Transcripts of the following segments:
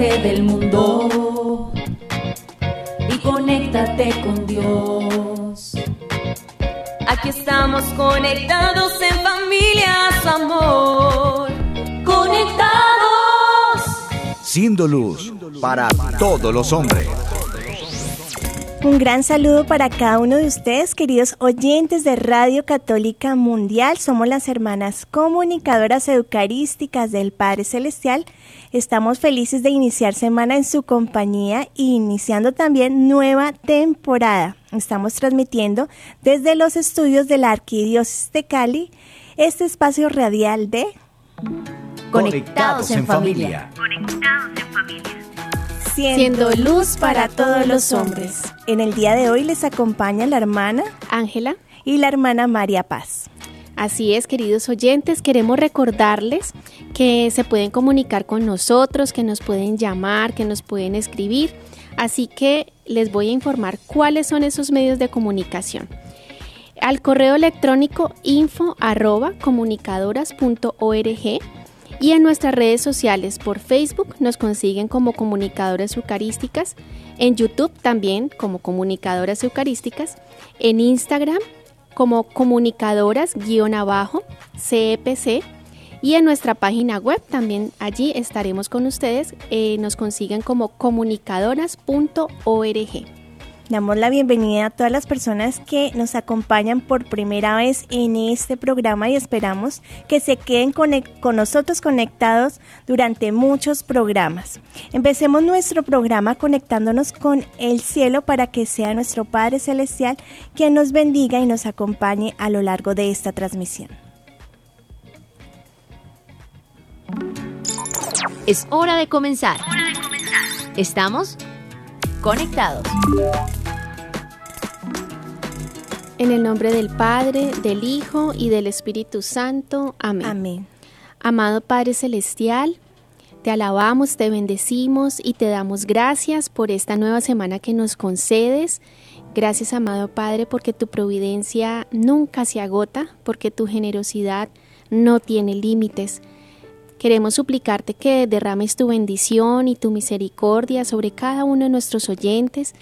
Del mundo y conéctate con Dios. Aquí estamos conectados en familias, amor. Conectados. Siendo luz para todos los hombres. Un gran saludo para cada uno de ustedes, queridos oyentes de Radio Católica Mundial. Somos las hermanas comunicadoras eucarísticas del Padre Celestial. Estamos felices de iniciar semana en su compañía y iniciando también nueva temporada. Estamos transmitiendo desde los estudios de la Arquidiócesis de Cali este espacio radial de Conectados en familia. Conectados en familia. Siendo luz para todos los hombres. En el día de hoy les acompaña la hermana Ángela. y la hermana María Paz. Así es, queridos oyentes, queremos recordarles que se pueden comunicar con nosotros, que nos pueden llamar, que nos pueden escribir. Así que les voy a informar cuáles son esos medios de comunicación. Al correo electrónico info arroba comunicadoras.org y en nuestras redes sociales por Facebook nos consiguen como comunicadoras eucarísticas, en YouTube también como comunicadoras eucarísticas, en Instagram como comunicadoras-abajo CEPC y en nuestra página web también allí estaremos con ustedes, eh, nos consiguen como comunicadoras.org. Damos la bienvenida a todas las personas que nos acompañan por primera vez en este programa y esperamos que se queden conec- con nosotros conectados durante muchos programas. Empecemos nuestro programa conectándonos con el cielo para que sea nuestro Padre Celestial quien nos bendiga y nos acompañe a lo largo de esta transmisión. Es hora de comenzar. Estamos conectados. En el nombre del Padre, del Hijo y del Espíritu Santo. Amén. Amén. Amado Padre Celestial, te alabamos, te bendecimos y te damos gracias por esta nueva semana que nos concedes. Gracias, amado Padre, porque tu providencia nunca se agota, porque tu generosidad no tiene límites. Queremos suplicarte que derrames tu bendición y tu misericordia sobre cada uno de nuestros oyentes,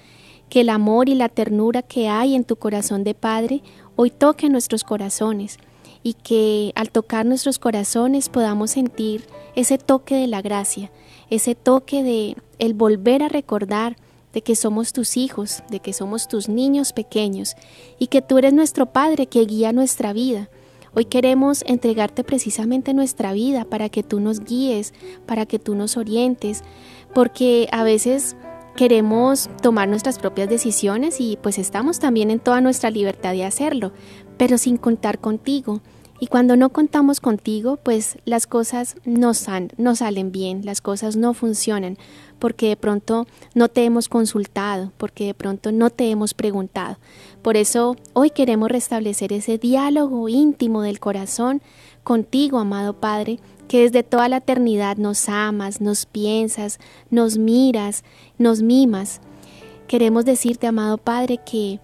que el amor y la ternura que hay en tu corazón de Padre hoy toque nuestros corazones y que al tocar nuestros corazones podamos sentir ese toque de la gracia, ese toque de el volver a recordar de que somos tus hijos, de que somos tus niños pequeños y que tú eres nuestro Padre que guía nuestra vida. Hoy queremos entregarte precisamente nuestra vida para que tú nos guíes, para que tú nos orientes, porque a veces queremos tomar nuestras propias decisiones y pues estamos también en toda nuestra libertad de hacerlo, pero sin contar contigo. Y cuando no contamos contigo, pues las cosas no, no salen bien, las cosas no funcionan, porque de pronto no te hemos consultado, porque de pronto no te hemos preguntado. Por eso hoy queremos restablecer ese diálogo íntimo del corazón contigo, amado Padre, que desde toda la eternidad nos amas, nos piensas, nos miras, nos mimas. Queremos decirte, amado Padre, que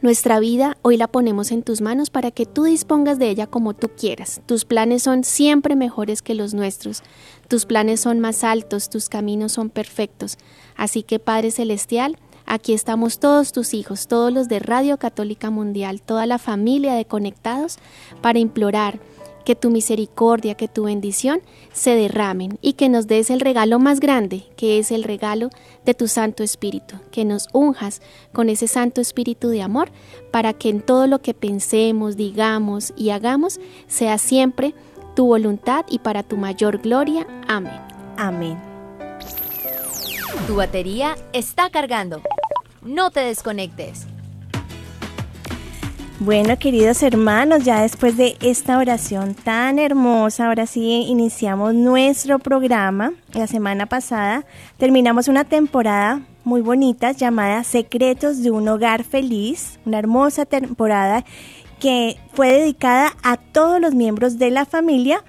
nuestra vida hoy la ponemos en tus manos para que tú dispongas de ella como tú quieras. Tus planes son siempre mejores que los nuestros. Tus planes son más altos, tus caminos son perfectos. Así que Padre Celestial, aquí estamos todos tus hijos, todos los de Radio Católica Mundial, toda la familia de Conectados, para implorar que tu misericordia, que tu bendición se derramen y que nos des el regalo más grande, que es el regalo de tu Santo Espíritu, que nos unjas con ese Santo Espíritu de amor para que en todo lo que pensemos, digamos y hagamos sea siempre tu voluntad y para tu mayor gloria. Amén. Amén. Tu batería está cargando. No te desconectes. Bueno, queridos hermanos, ya después de esta oración tan hermosa, ahora sí iniciamos nuestro programa. La semana pasada terminamos una temporada muy bonita llamada Secretos de un Hogar Feliz, una hermosa temporada que fue dedicada a todos los miembros de la familia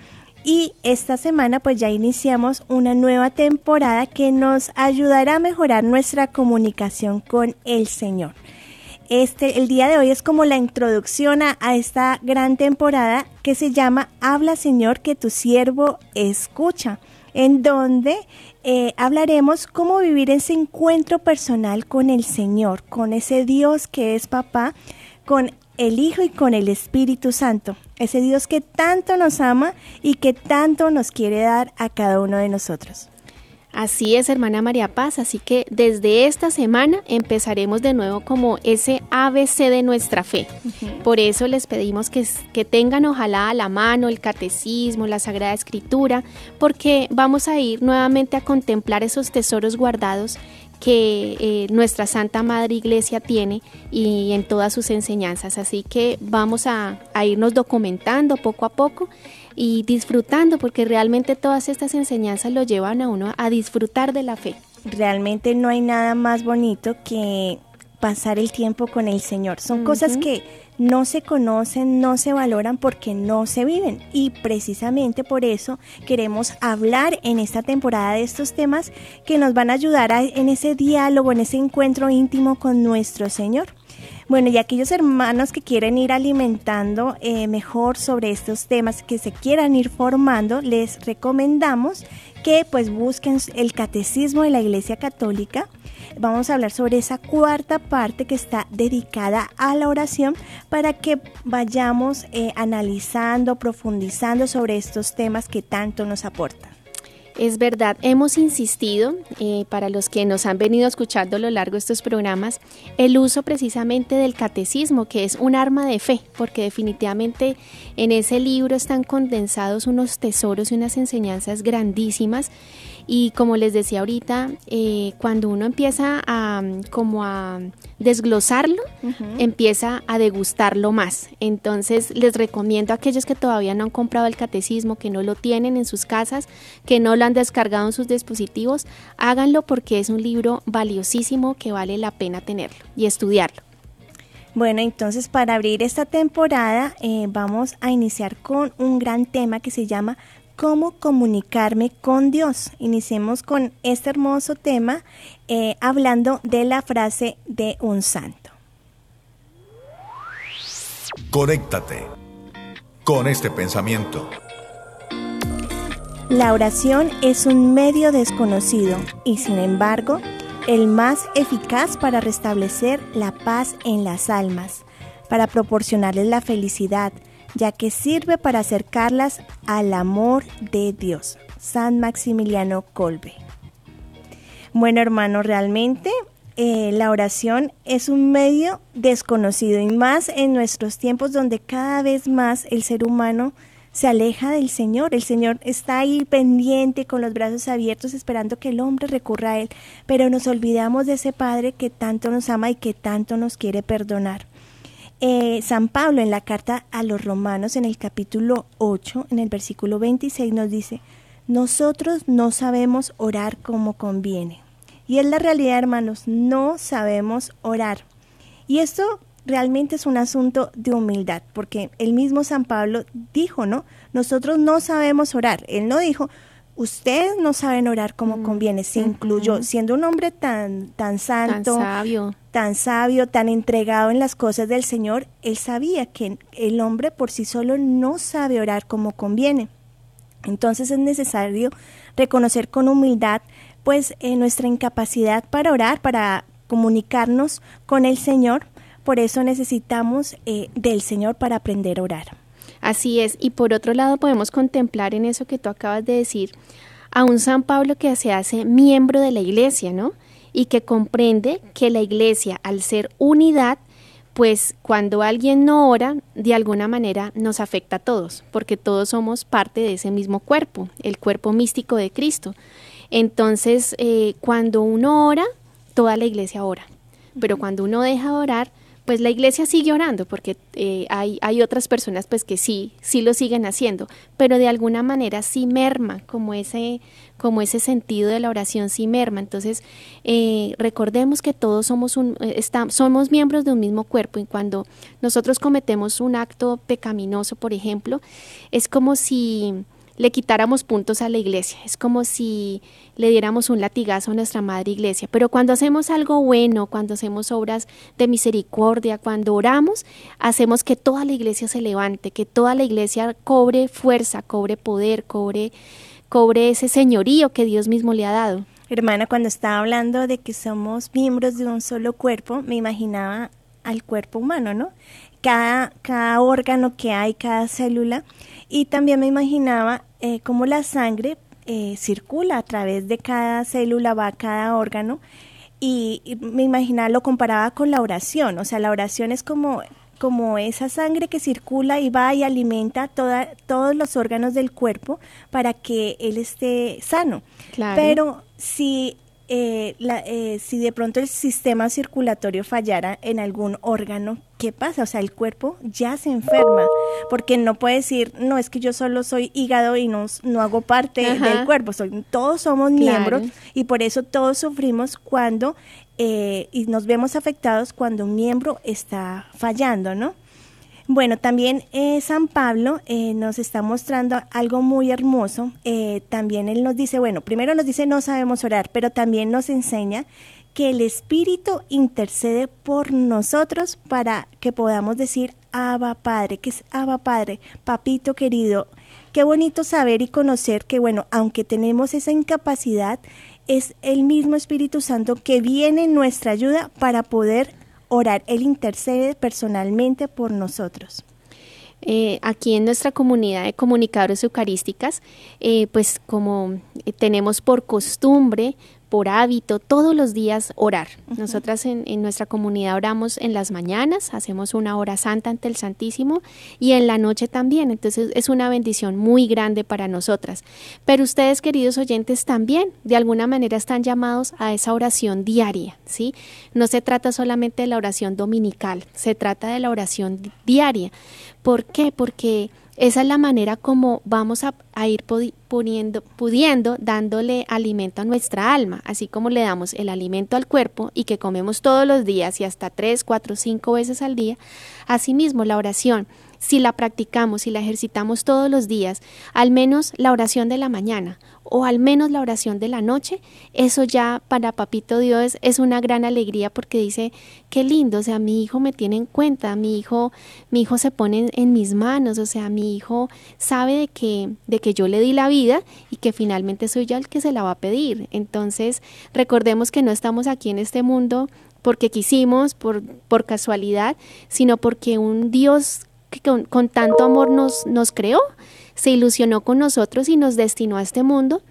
y esta semana pues ya iniciamos una nueva temporada que nos ayudará a mejorar nuestra comunicación con el Señor. Este, el día de hoy es como la introducción a, esta gran temporada que se llama Habla Señor que tu siervo escucha. en donde eh, hablaremos cómo vivir ese encuentro personal con el Señor, con ese Dios que es papá, con el Hijo y con el Espíritu Santo, ese Dios que tanto nos ama y que tanto nos quiere dar a cada uno de nosotros. Así es, hermana María Paz, así que desde esta semana empezaremos de nuevo como ese ABC de nuestra fe. Por eso les pedimos que, que tengan ojalá a la mano el catecismo, la Sagrada Escritura, porque vamos a ir nuevamente a contemplar esos tesoros guardados que eh, nuestra Santa Madre Iglesia tiene y en todas sus enseñanzas. Así que vamos a, a irnos documentando poco a poco y disfrutando, porque realmente todas estas enseñanzas lo llevan a uno a disfrutar de la fe. Realmente no hay nada más bonito que pasar el tiempo con el Señor. Son cosas que no se conocen, no se valoran porque no se viven. Y precisamente por eso queremos hablar en esta temporada de estos temas que nos van a ayudar en ese diálogo, en ese encuentro íntimo con nuestro Señor. Bueno, y aquellos hermanos que quieren ir alimentando eh, mejor sobre estos temas, que se quieran ir formando, les recomendamos que pues busquen el catecismo de la Iglesia Católica. Vamos a hablar sobre esa cuarta parte que está dedicada a la oración para que vayamos eh, analizando, profundizando sobre estos temas que tanto nos aportan. Es verdad, hemos insistido, eh, para los que nos han venido escuchando a lo largo de estos programas, el uso precisamente del catecismo, que es un arma de fe, porque definitivamente en ese libro están condensados unos tesoros y unas enseñanzas grandísimas y como les decía ahorita, eh, cuando uno empieza a como a desglosarlo, empieza a degustarlo más. Entonces les recomiendo a aquellos que todavía no han comprado el catecismo, que no lo tienen en sus casas, que no lo han descargado en sus dispositivos, háganlo porque es un libro valiosísimo que vale la pena tenerlo y estudiarlo. Bueno, entonces para abrir esta temporada eh, vamos a iniciar con un gran tema que se llama cómo comunicarme con Dios. Iniciemos con este hermoso tema eh, hablando de la frase de un santo. Conéctate con este pensamiento. La oración es un medio desconocido y sin embargo el más eficaz para restablecer la paz en las almas, para proporcionarles la felicidad, ya que sirve para acercarlas al amor de Dios. San Maximiliano Colbe. Bueno, hermano, realmente eh, la oración es un medio desconocido y más en nuestros tiempos donde cada vez más el ser humano se aleja del Señor. El Señor está ahí pendiente con los brazos abiertos esperando que el hombre recurra a Él, pero nos olvidamos de ese Padre que tanto nos ama y que tanto nos quiere perdonar. Eh, San Pablo en la carta a los romanos en el capítulo 8, en el versículo 26 nos dice, nosotros no sabemos orar como conviene. Y es la realidad, hermanos, no sabemos orar. Y esto realmente es un asunto de humildad, porque el mismo San Pablo dijo, ¿no? Nosotros no sabemos orar. Él no dijo, ustedes no saben orar como mm, conviene. Se incluyó, siendo un hombre tan, tan santo, tan sabio. tan sabio, tan entregado en las cosas del Señor, él sabía que el hombre por sí solo no sabe orar como conviene. Entonces es necesario reconocer con humildad pues eh, nuestra incapacidad para orar, para comunicarnos con el Señor. Por eso necesitamos eh, del Señor para aprender a orar. Así es, y por otro lado podemos contemplar en eso que tú acabas de decir a un San Pablo que se hace miembro de la iglesia, ¿no? Y que comprende que la iglesia, al ser unidad, pues cuando alguien no ora, de alguna manera nos afecta a todos, porque todos somos parte de ese mismo cuerpo, el cuerpo místico de Cristo. Entonces, eh, cuando uno ora, toda la iglesia ora, pero cuando uno deja de orar, pues la iglesia sigue orando porque eh, hay, hay, otras personas pues que sí, sí lo siguen haciendo, pero de alguna manera sí merma como ese, como ese sentido de la oración sí merma. Entonces, eh, recordemos que todos somos, un, eh, somos miembros de un mismo cuerpo y cuando nosotros cometemos un acto pecaminoso, por ejemplo, es como si le quitáramos puntos a la iglesia. Es como si le diéramos un latigazo a nuestra madre iglesia. Pero cuando hacemos algo bueno, cuando hacemos obras de misericordia, cuando oramos, hacemos que toda la iglesia se levante, que toda la iglesia cobre fuerza, cobre poder, cobre cobre ese señorío que Dios mismo le ha dado. Hermana, cuando estaba hablando de que somos miembros de un solo cuerpo, me imaginaba al cuerpo humano, ¿no? Cada, cada órgano que hay, cada célula, y también me imaginaba eh, cómo la sangre eh, circula a través de cada célula, va a cada órgano, y, me imaginaba, lo comparaba con la oración, o sea, la oración es como como esa sangre que circula y va y alimenta toda, todos los órganos del cuerpo para que él esté sano. Pero si eh, la, eh, si de pronto el sistema circulatorio fallara en algún órgano, ¿qué pasa? O sea, el cuerpo ya se enferma, porque no puede decir, no, es que yo solo soy hígado y no, no hago parte del cuerpo, soy, todos somos miembros y por eso todos sufrimos cuando, eh, y nos vemos afectados cuando un miembro está fallando, ¿no? Bueno, también eh, San Pablo eh, nos está mostrando algo muy hermoso. Eh, también él nos dice, bueno, primero nos dice no sabemos orar, pero también nos enseña que el Espíritu intercede por nosotros para que podamos decir Abba Padre, que es Abba Padre, papito querido. Qué bonito saber y conocer que, bueno, aunque tenemos esa incapacidad, es el mismo Espíritu Santo que viene en nuestra ayuda para poder orar. Él intercede personalmente por nosotros. Eh, aquí en nuestra comunidad de comunicadores eucarísticas, eh, pues como tenemos por costumbre por hábito todos los días orar. Nosotras en, nuestra comunidad oramos en las mañanas, hacemos una hora santa ante el Santísimo y en la noche también. Entonces es una bendición muy grande para nosotras. Pero ustedes, queridos oyentes, también de alguna manera están llamados a esa oración diaria, ¿sí? No se trata solamente de la oración dominical, se trata de la oración diaria. ¿Por qué? Porque esa es la manera como vamos a, ir pudiendo, dándole alimento a nuestra alma, así como le damos el alimento al cuerpo y que comemos todos los días y hasta tres, cuatro, cinco veces al día. Asimismo, la oración, si la practicamos, si la ejercitamos todos los días, al menos la oración de la mañana o al menos la oración de la noche, eso ya para Papito Dios es una gran alegría porque dice, qué lindo, o sea, mi hijo me tiene en cuenta, mi hijo, mi hijo se pone en, mis manos, o sea, mi hijo sabe de que, de que yo le di la vida y que finalmente soy yo el que se la va a pedir. Entonces, recordemos que no estamos aquí en este mundo porque quisimos, por, por casualidad, sino porque un Dios que con, tanto amor nos, nos creó, se ilusionó con nosotros y nos destinó a este mundo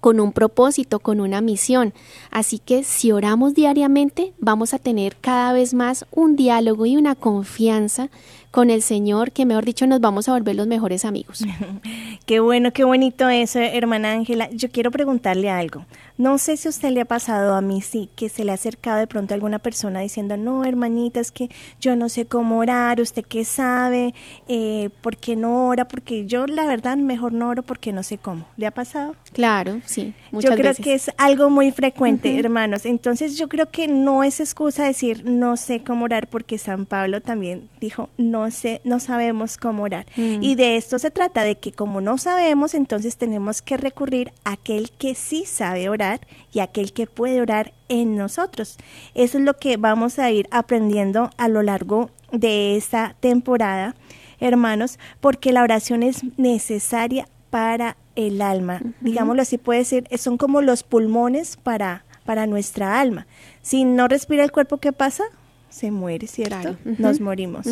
con un propósito, con una misión. Así que si oramos diariamente, vamos a tener cada vez más un diálogo y una confianza con el Señor, que mejor dicho nos vamos a volver los mejores amigos. qué bueno, qué bonito eso, hermana Ángela. Yo quiero preguntarle algo. No sé si a usted le ha pasado a mí, sí, que se le ha acercado de pronto a alguna persona diciendo, no, hermanita, es que yo no sé cómo orar, usted qué sabe, eh, ¿por qué no ora? Porque yo la verdad mejor no oro porque no sé cómo. ¿Le ha pasado? Claro, sí. Muchas yo creo que es algo muy frecuente, hermanos. Entonces yo creo que no es excusa decir no sé cómo orar porque San Pablo también dijo no no sabemos cómo orar. Mm. Y de esto se trata, de que como no sabemos, entonces tenemos que recurrir a aquel que sí sabe orar y aquel que puede orar en nosotros. Eso es lo que vamos a ir aprendiendo a lo largo de esta temporada, hermanos, porque la oración es necesaria para el alma. Digámoslo así, puede ser, son como los pulmones para, para nuestra alma. Si no respira el cuerpo, ¿qué pasa? Se muere, ¿cierto? Nos morimos.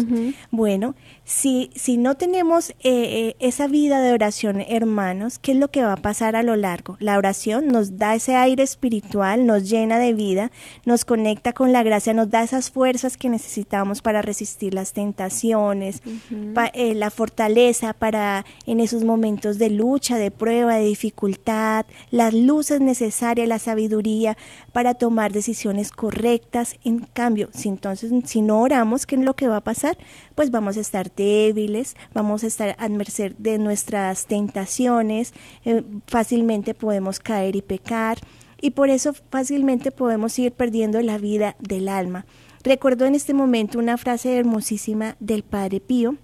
Bueno, si, si no tenemos eh, eh, esa vida de oración, hermanos, ¿qué es lo que va a pasar a lo largo? La oración nos da ese aire espiritual, nos llena de vida, nos conecta con la gracia, nos da esas fuerzas que necesitamos para resistir las tentaciones, eh, la fortaleza para en esos momentos de lucha, de prueba, de dificultad, las luces necesarias, la sabiduría para tomar decisiones correctas. En cambio, sin entonces, si no oramos, ¿qué es lo que va a pasar? Pues vamos a estar débiles, vamos a estar a merced de nuestras tentaciones, eh, fácilmente podemos caer y pecar, y por eso fácilmente podemos ir perdiendo la vida del alma. Recuerdo en este momento una frase hermosísima del Padre Pío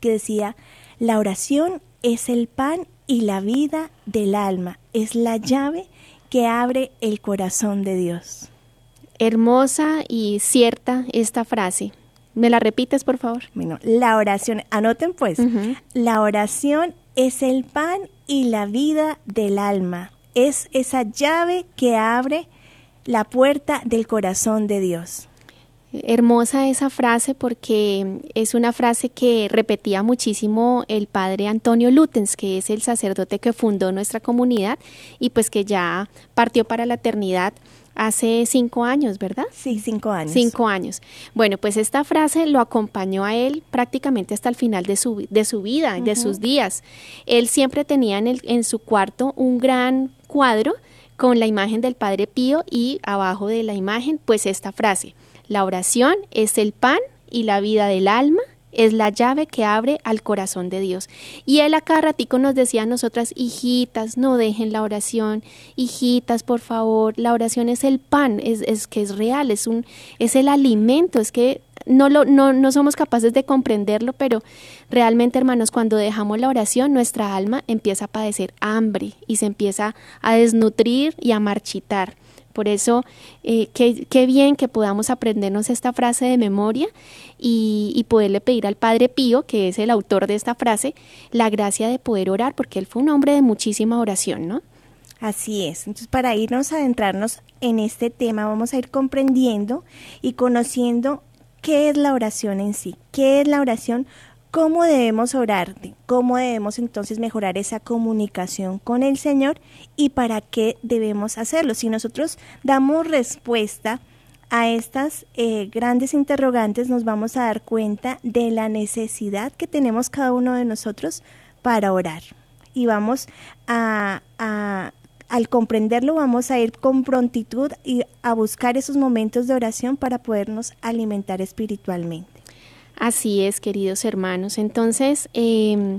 que decía, la oración es el pan y la vida del alma, es la llave que abre el corazón de Dios hermosa y cierta esta frase. ¿Me la repites, por favor? Bueno, la oración, anoten pues, la oración es el pan y la vida del alma. Es esa llave que abre la puerta del corazón de Dios. Hermosa esa frase porque es una frase que repetía muchísimo el padre Antonio Lutens, que es el sacerdote que fundó nuestra comunidad y pues que ya partió para la eternidad hace cinco años, ¿verdad? Sí, cinco años. Cinco años. Bueno, pues esta frase lo acompañó a él prácticamente hasta el final de su, de su vida, de sus días. Él siempre tenía en, el, en su cuarto un gran cuadro con la imagen del Padre Pío y abajo de la imagen pues esta frase la oración es el pan y la vida del alma, es la llave que abre al corazón de Dios. Y él acá ratico nos decía a nosotras, hijitas, no dejen la oración, hijitas, por favor, la oración es el pan, es, es que es real, es un, es el alimento, es que no, lo, no, no somos capaces de comprenderlo, pero realmente, hermanos, cuando dejamos la oración, nuestra alma empieza a padecer hambre y se empieza a desnutrir y a marchitar. Por eso, eh, qué, bien que podamos aprendernos esta frase de memoria y, y, poderle pedir al Padre Pío, que es el autor de esta frase, la gracia de poder orar, porque él fue un hombre de muchísima oración, ¿no? Así es. Entonces, para irnos a adentrarnos en este tema, vamos a ir comprendiendo y conociendo qué es la oración en sí, qué es la oración ¿Cómo debemos orar? ¿Cómo debemos entonces mejorar esa comunicación con el Señor? ¿Y para qué debemos hacerlo? Si nosotros damos respuesta a estas eh, grandes interrogantes, nos vamos a dar cuenta de la necesidad que tenemos cada uno de nosotros para orar. Y vamos a, a al comprenderlo, vamos a ir con prontitud y a buscar esos momentos de oración para podernos alimentar espiritualmente. Así es, queridos hermanos. Entonces, em,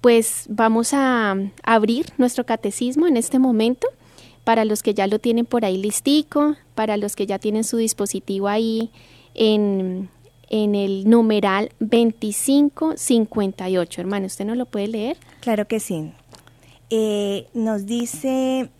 pues vamos a abrir nuestro catecismo en este momento. Para los que ya lo tienen por ahí listico, para los que ya tienen su dispositivo ahí en, en el numeral 2558. Hermano, ¿usted no lo puede leer? Claro que sí. Eh, nos dice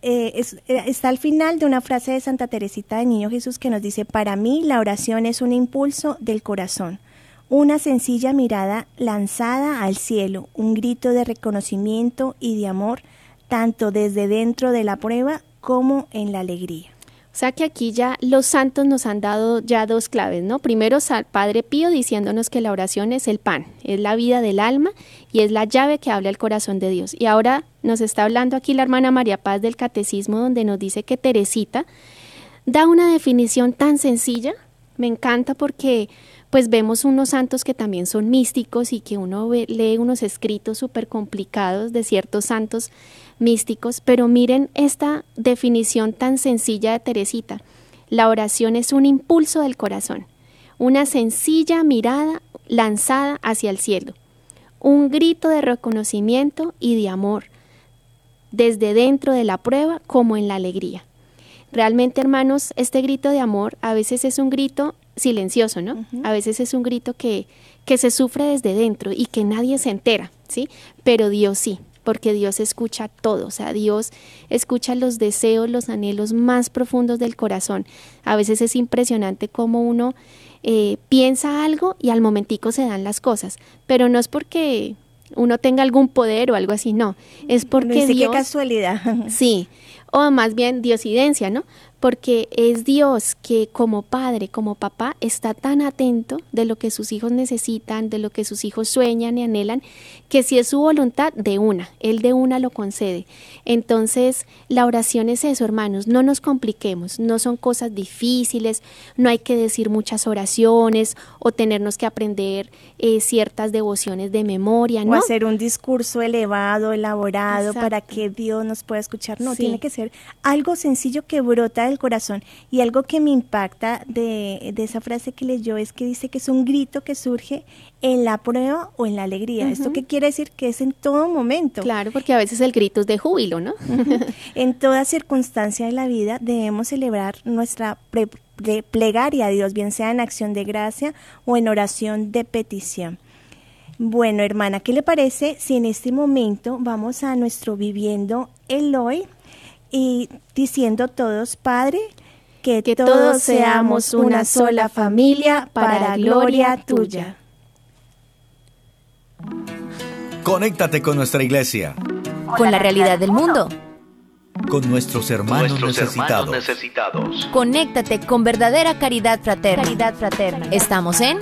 eh, eh, está al final de una frase de Santa Teresita de Niño Jesús que nos dice, para mí la oración es un impulso del corazón, una sencilla mirada lanzada al cielo, un grito de reconocimiento y de amor, tanto desde dentro de la prueba como en la alegría. O sea que aquí ya los santos nos han dado ya dos claves, ¿no? Primero, Padre Pío diciéndonos que la oración es el pan, es la vida del alma y es la llave que habla el corazón de Dios. Y ahora nos está hablando aquí la hermana María Paz del Catecismo, donde nos dice que Teresita da una definición tan sencilla. Me encanta porque pues vemos unos santos que también son místicos y que uno lee unos escritos súper complicados de ciertos santos místicos, pero miren esta definición tan sencilla de Teresita. La oración es un impulso del corazón, una sencilla mirada lanzada hacia el cielo, un grito de reconocimiento y de amor, desde dentro de la prueba como en la alegría. Realmente, hermanos, este grito de amor a veces es un grito silencioso, ¿no? A veces es un grito que, que se sufre desde dentro y que nadie se entera, ¿sí? Pero Dios sí porque Dios escucha todo, o sea, Dios escucha los deseos, los anhelos más profundos del corazón. A veces es impresionante cómo uno eh, piensa algo y al momentico se dan las cosas, pero no es porque uno tenga algún poder o algo así, no, es porque no Dios... Qué casualidad. Sí, o más bien diosidencia, ¿no? Porque es Dios que como padre, como papá, está tan atento de lo que sus hijos necesitan, de lo que sus hijos sueñan y anhelan, que si es su voluntad, de una, Él de una lo concede. Entonces, la oración es eso, hermanos, no nos compliquemos, no son cosas difíciles, no hay que decir muchas oraciones o tenernos que aprender eh, ciertas devociones de memoria, ¿no? O hacer un discurso elevado, elaborado, para que Dios nos pueda escuchar, no, tiene que ser algo sencillo que brota del corazón. Y algo que me impacta de, de, esa frase que leyó es que dice que es un grito que surge en la prueba o en la alegría. ¿Esto qué quiere decir? Que es en todo momento. Claro, porque a veces el grito es de júbilo, ¿no? en toda circunstancia de la vida debemos celebrar nuestra plegaria a Dios, bien sea en acción de gracia o en oración de petición. Bueno, hermana, ¿qué le parece si en este momento vamos a nuestro viviendo el hoy y diciendo todos, Padre, que, todos seamos una sola familia para gloria tuya. Conéctate con nuestra iglesia. Con la realidad del mundo. Con nuestros hermanos, Nuestros necesitados. hermanos necesitados. Conéctate con verdadera caridad fraterna. Caridad fraterna. Estamos en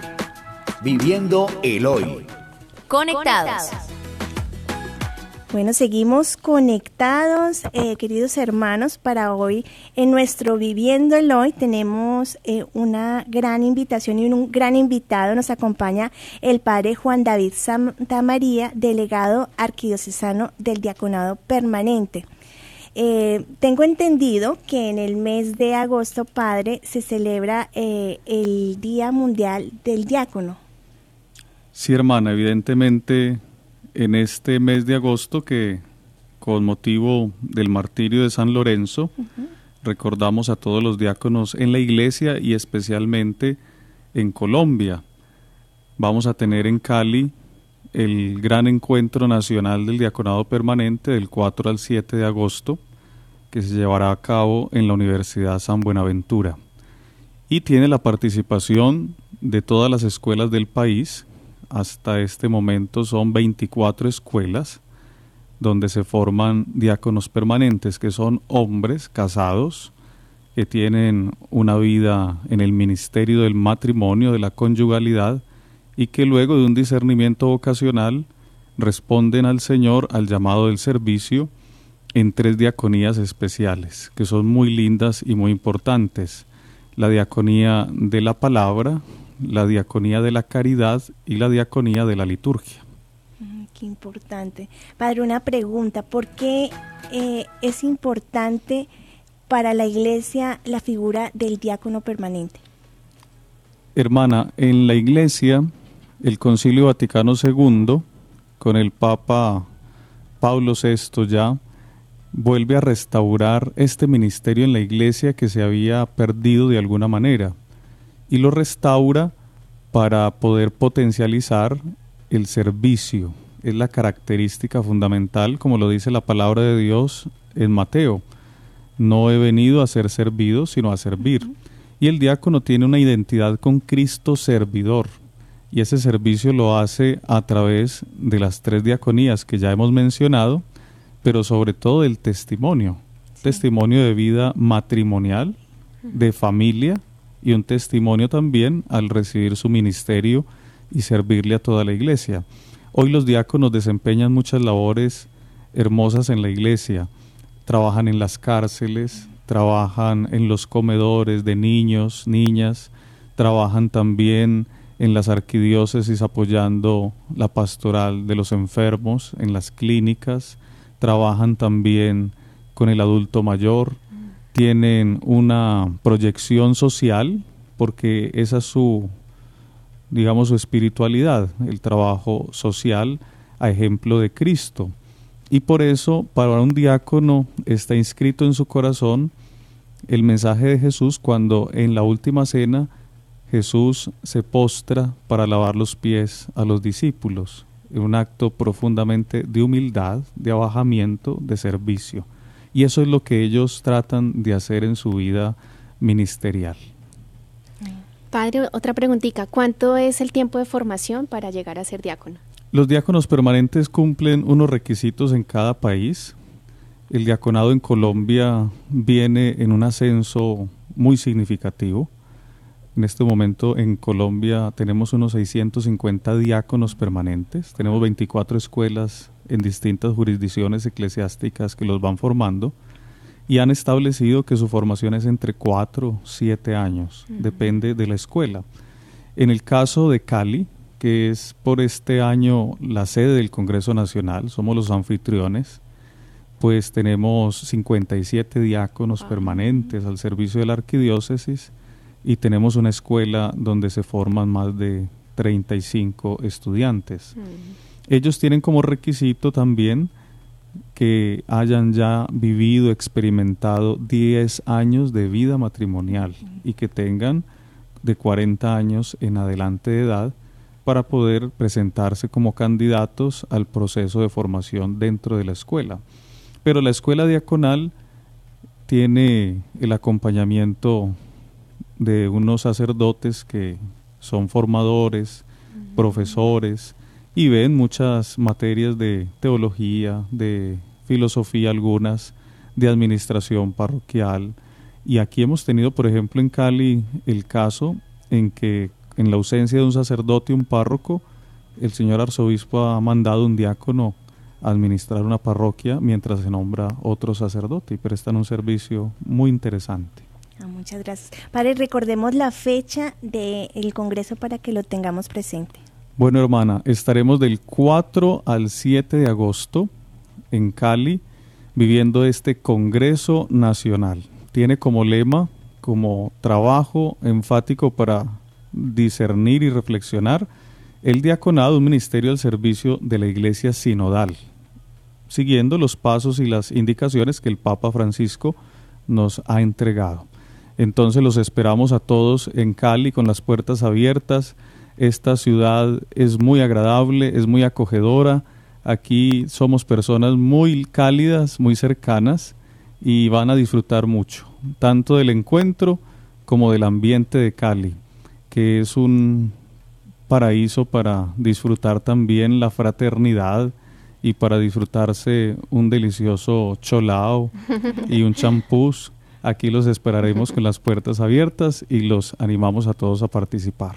Viviendo el hoy. Conectados. Bueno, seguimos conectados, eh, queridos hermanos, para hoy en nuestro Viviendo el Hoy tenemos eh, una gran invitación y un gran invitado. Nos acompaña el padre Juan David Santa María, delegado arquidiocesano del Diaconado Permanente. Eh, tengo entendido que en el mes de agosto, padre, se celebra eh, el Día Mundial del Diácono. Sí, hermana, evidentemente en este mes de agosto que con motivo del martirio de San Lorenzo recordamos a todos los diáconos en la iglesia y especialmente en Colombia. Vamos a tener en Cali el gran encuentro nacional del diaconado permanente del 4 al 7 de agosto que se llevará a cabo en la Universidad San Buenaventura y tiene la participación de todas las escuelas del país. Hasta este momento son 24 escuelas donde se forman diáconos permanentes, que son hombres casados que tienen una vida en el ministerio del matrimonio, de la conyugalidad, y que luego de un discernimiento vocacional responden al Señor al llamado del servicio en tres diaconías especiales, que son muy lindas y muy importantes. La diaconía de la palabra, la diaconía de la caridad y la diaconía de la liturgia. Mm, Qué importante. Padre, una pregunta. ¿Por qué eh, es importante para la iglesia la figura del diácono permanente? Hermana, en la iglesia, el Concilio Vaticano II, con el Papa Pablo VI ya, vuelve a restaurar este ministerio en la iglesia que se había perdido de alguna manera y lo restaura para poder potencializar el servicio. Es la característica fundamental, como lo dice la palabra de Dios en Mateo. No he venido a ser servido, sino a servir. Y el diácono tiene una identidad con Cristo servidor. Y ese servicio lo hace a través de las tres diaconías que ya hemos mencionado, pero sobre todo del testimonio. Testimonio de vida matrimonial, de familia y un testimonio también al recibir su ministerio y servirle a toda la iglesia. Hoy los diáconos desempeñan muchas labores hermosas en la iglesia. Trabajan en las cárceles, trabajan en los comedores de niños, niñas, trabajan también en las arquidiócesis apoyando la pastoral de los enfermos, en las clínicas, trabajan también con el adulto mayor, tienen una proyección social porque esa es su digamos su espiritualidad, el trabajo social a ejemplo de Cristo. Y por eso para un diácono está inscrito en su corazón el mensaje de Jesús cuando en la última cena Jesús se postra para lavar los pies a los discípulos, en un acto profundamente de humildad, de abajamiento, de servicio. Y eso es lo que ellos tratan de hacer en su vida ministerial. Padre, otra preguntita. ¿Cuánto es el tiempo de formación para llegar a ser diácono? Los diáconos permanentes cumplen unos requisitos en cada país. El diaconado en Colombia viene en un ascenso muy significativo. En este momento en Colombia tenemos unos 650 diáconos permanentes, tenemos 24 escuelas en distintas jurisdicciones eclesiásticas que los van formando y han establecido que su formación es entre 4 y 7 años, depende de la escuela. En el caso de Cali, que es por este año la sede del Congreso Nacional, somos los anfitriones, pues tenemos 57 diáconos permanentes al servicio de la arquidiócesis y tenemos una escuela donde se forman más de 35 estudiantes. Ellos tienen como requisito también que hayan ya vivido, experimentado 10 años de vida matrimonial y que tengan de 40 años en adelante de edad para poder presentarse como candidatos al proceso de formación dentro de la escuela. Pero la escuela diaconal tiene el acompañamiento de unos sacerdotes que son formadores, profesores, y ven muchas materias de teología, de filosofía algunas, de administración parroquial. Y aquí hemos tenido, por ejemplo, en Cali el caso en que en la ausencia de un sacerdote, un párroco, el señor arzobispo ha mandado un diácono a administrar una parroquia mientras se nombra otro sacerdote y prestan un servicio muy interesante. Ah, muchas gracias. Padre, recordemos la fecha del Congreso para que lo tengamos presente. Bueno, hermana, estaremos del 4 al 7 de agosto en Cali viviendo este Congreso Nacional. Tiene como lema, como trabajo enfático para discernir y reflexionar, el diaconado, un ministerio al servicio de la Iglesia Sinodal, siguiendo los pasos y las indicaciones que el Papa Francisco nos ha entregado. Entonces los esperamos a todos en Cali con las puertas abiertas. Esta ciudad es muy agradable, es muy acogedora. Aquí somos personas muy cálidas, muy cercanas y van a disfrutar mucho, tanto del encuentro como del ambiente de Cali, que es un paraíso para disfrutar también la fraternidad y para disfrutarse un delicioso cholao y un champús. Aquí los esperaremos con las puertas abiertas y los animamos a todos a participar.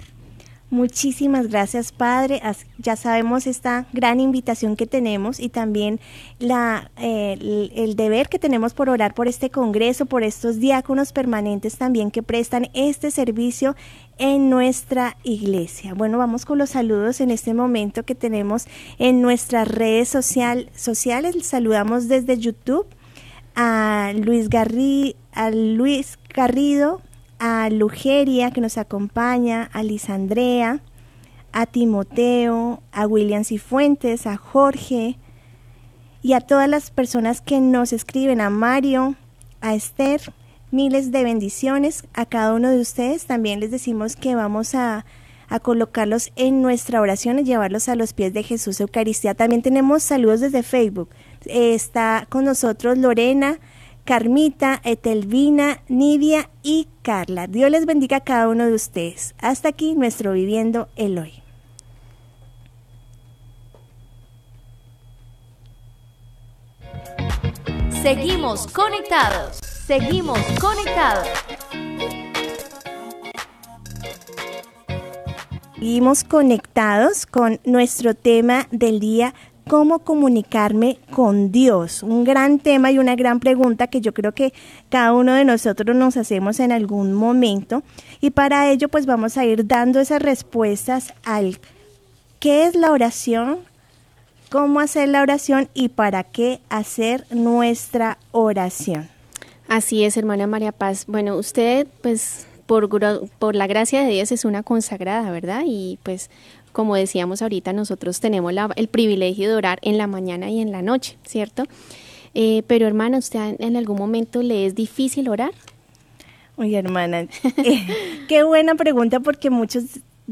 Muchísimas gracias, Padre. Ya sabemos esta gran invitación que tenemos y también la, eh, el, deber que tenemos por orar por este Congreso, por estos diáconos permanentes también que prestan este servicio en nuestra iglesia. Bueno, vamos con los saludos en este momento que tenemos en nuestras redes social, sociales. Saludamos desde YouTube a Luis, Garri, a Luis Garrido, a Lugeria que nos acompaña, a Lisandrea, a Timoteo, a William Cifuentes, a Jorge y a todas las personas que nos escriben, a Mario, a Esther, miles de bendiciones a cada uno de ustedes. También les decimos que vamos a, a colocarlos en nuestra oración y llevarlos a los pies de Jesús Eucaristía. También tenemos saludos desde Facebook. está con nosotros Lorena, Carmita, Etelvina, Nidia y Carla. Dios les bendiga a cada uno de ustedes. Hasta aquí nuestro Viviendo el Hoy. Seguimos conectados. Seguimos conectados. Seguimos conectados con nuestro tema del día cómo comunicarme con Dios. Un gran tema y una gran pregunta que yo creo que cada uno de nosotros nos hacemos en algún momento. Y para ello pues vamos a ir dando esas respuestas al qué es la oración, cómo hacer la oración y para qué hacer nuestra oración. Así es, hermana María Paz. Bueno, usted pues por, por la gracia de Dios es una consagrada, ¿verdad? Y pues como decíamos ahorita, nosotros tenemos el privilegio de orar en la mañana y en la noche, ¿cierto? Eh, pero hermana, ¿usted en algún momento le es difícil orar? Oye, hermana, qué buena pregunta porque muchos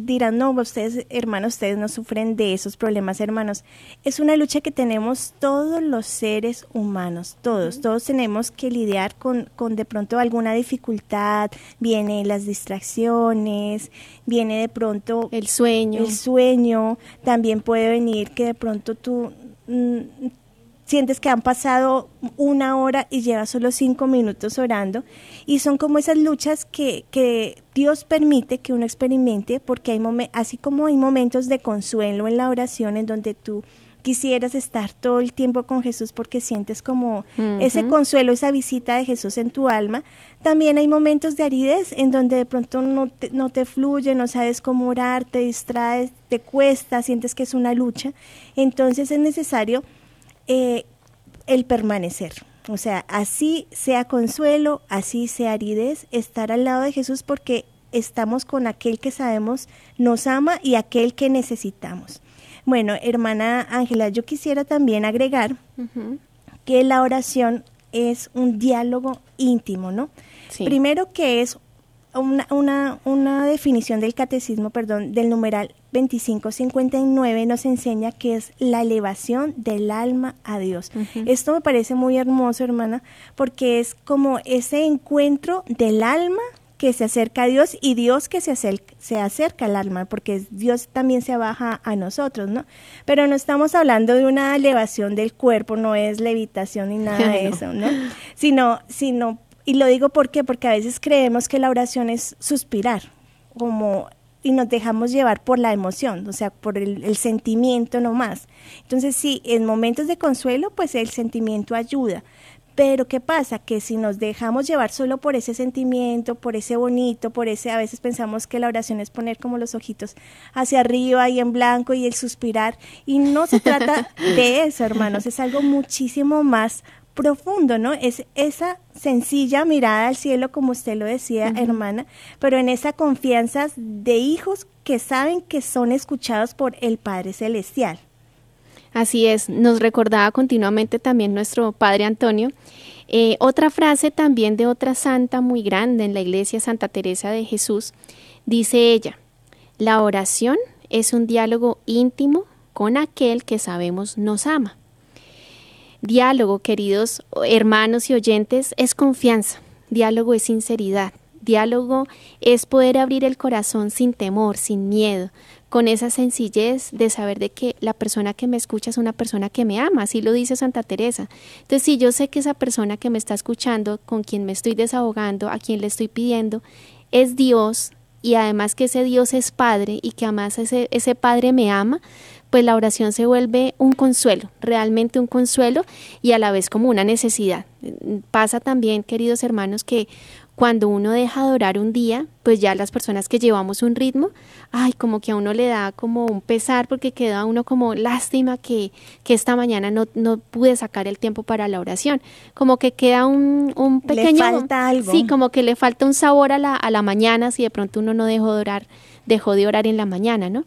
dirán, no, ustedes, hermanos, ustedes no sufren de esos problemas, hermanos. Es una lucha que tenemos todos los seres humanos, todos, todos tenemos que lidiar con, con de pronto alguna dificultad, viene las distracciones, viene de pronto el sueño. El sueño, también puede venir que de pronto tú mm, sientes que han pasado una hora y llevas solo cinco minutos orando. Y son como esas luchas que, que Dios permite que uno experimente, porque hay así como hay momentos de consuelo en la oración en donde tú quisieras estar todo el tiempo con Jesús porque sientes como ese consuelo, esa visita de Jesús en tu alma. También hay momentos de aridez en donde de pronto no te, no te fluye, no sabes cómo orar, te distraes, te cuesta, sientes que es una lucha. Entonces es necesario eh, el permanecer. O sea, así sea consuelo, así sea aridez, estar al lado de Jesús porque estamos con aquel que sabemos nos ama y aquel que necesitamos. Bueno, hermana Ángela, yo quisiera también agregar que la oración es un diálogo íntimo, ¿no? Primero que es una, una, una definición del catecismo, perdón, del numeral 2559 nos enseña que es la elevación del alma a Dios. Esto me parece muy hermoso, hermana, porque es como ese encuentro del alma que se acerca a Dios y Dios que se acerca, se acerca al alma, porque Dios también se baja a nosotros, ¿no? Pero no estamos hablando de una elevación del cuerpo, no es levitación ni nada de eso, ¿no? Sino, sino, y lo digo porque, porque a veces creemos que la oración es suspirar, como y nos dejamos llevar por la emoción, o sea, por el, el, sentimiento nomás. Entonces, sí, en momentos de consuelo, pues el sentimiento ayuda, pero ¿qué pasa? Que si nos dejamos llevar solo por ese sentimiento, por ese bonito, por ese, a veces pensamos que la oración es poner como los ojitos hacia arriba y en blanco y el suspirar. Y no se trata de eso, hermanos, es algo muchísimo más profundo, ¿no? Es esa sencilla mirada al cielo, como usted lo decía, hermana, pero en esa confianza de hijos que saben que son escuchados por el Padre Celestial. Así es, nos recordaba continuamente también nuestro Padre Antonio. Eh, otra frase también de otra santa muy grande en la iglesia Santa Teresa de Jesús, dice ella, la oración es un diálogo íntimo con aquel que sabemos nos ama. Diálogo, queridos hermanos y oyentes, es confianza, diálogo es sinceridad, diálogo es poder abrir el corazón sin temor, sin miedo, con esa sencillez de saber de que la persona que me escucha es una persona que me ama, así lo dice Santa Teresa. Entonces, si yo sé que esa persona que me está escuchando, con quien me estoy desahogando, a quien le estoy pidiendo, es Dios, y además que ese Dios es Padre y que además ese, ese Padre me ama, pues la oración se vuelve un consuelo, realmente un consuelo y a la vez como una necesidad. Pasa también, queridos hermanos, que cuando uno deja de orar un día, pues ya las personas que llevamos un ritmo, ay, como que a uno le da como un pesar porque queda uno como lástima que, que esta mañana no, no pude sacar el tiempo para la oración. Como que queda un, un pequeño... Le falta algo. Sí, como que le falta un sabor a la, a la mañana si de pronto uno no dejó de orar, dejó de orar en la mañana, ¿no?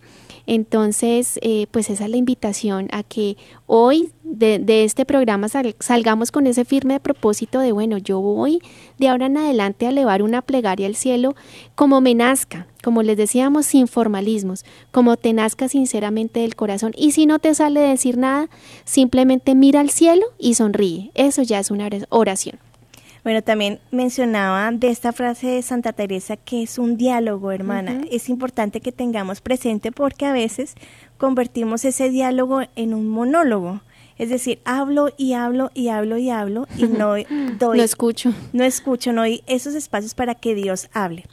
Entonces, eh, pues esa es la invitación a que hoy de, de este programa salgamos con ese firme propósito de, bueno, yo voy de ahora en adelante a elevar una plegaria al cielo como me nazca, como les decíamos, sin formalismos, como te nazca sinceramente del corazón. Y si no te sale decir nada, simplemente mira al cielo y sonríe. Eso ya es una oración. Bueno, también mencionaba de esta frase de Santa Teresa que es un diálogo, hermana. Es importante que tengamos presente porque a veces convertimos ese diálogo en un monólogo. Es decir, hablo y hablo y hablo y hablo y no doy. no escucho. No escucho, no doy esos espacios para que Dios hable.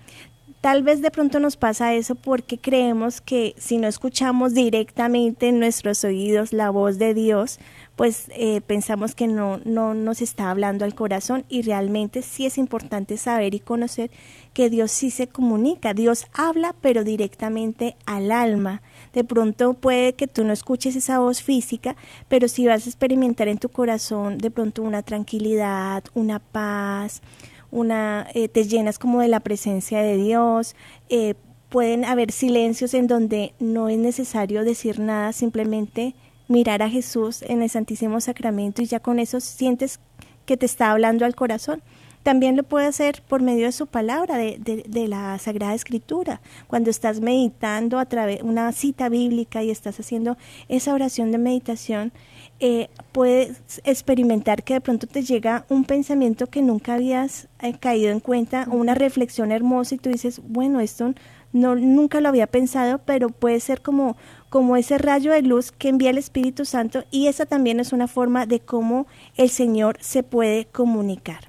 Tal vez de pronto nos pasa eso porque creemos que si no escuchamos directamente en nuestros oídos la voz de Dios, pues eh, pensamos que no, no nos está hablando al corazón y realmente sí es importante saber y conocer que Dios sí se comunica, Dios habla pero directamente al alma. De pronto puede que tú no escuches esa voz física, pero si vas a experimentar en tu corazón de pronto una tranquilidad, una paz, una eh, te llenas como de la presencia de Dios, eh, pueden haber silencios en donde no es necesario decir nada, simplemente mirar a Jesús en el Santísimo Sacramento y ya con eso sientes que te está hablando al corazón. También lo puede hacer por medio de su palabra, de, de, la Sagrada Escritura. Cuando estás meditando a través de una cita bíblica y estás haciendo esa oración de meditación, eh, puedes experimentar que de pronto te llega un pensamiento que nunca habías eh, caído en cuenta, o una reflexión hermosa y tú dices, bueno, esto no, nunca lo había pensado, pero puede ser como, como ese rayo de luz que envía el Espíritu Santo y esa también es una forma de cómo el Señor se puede comunicar.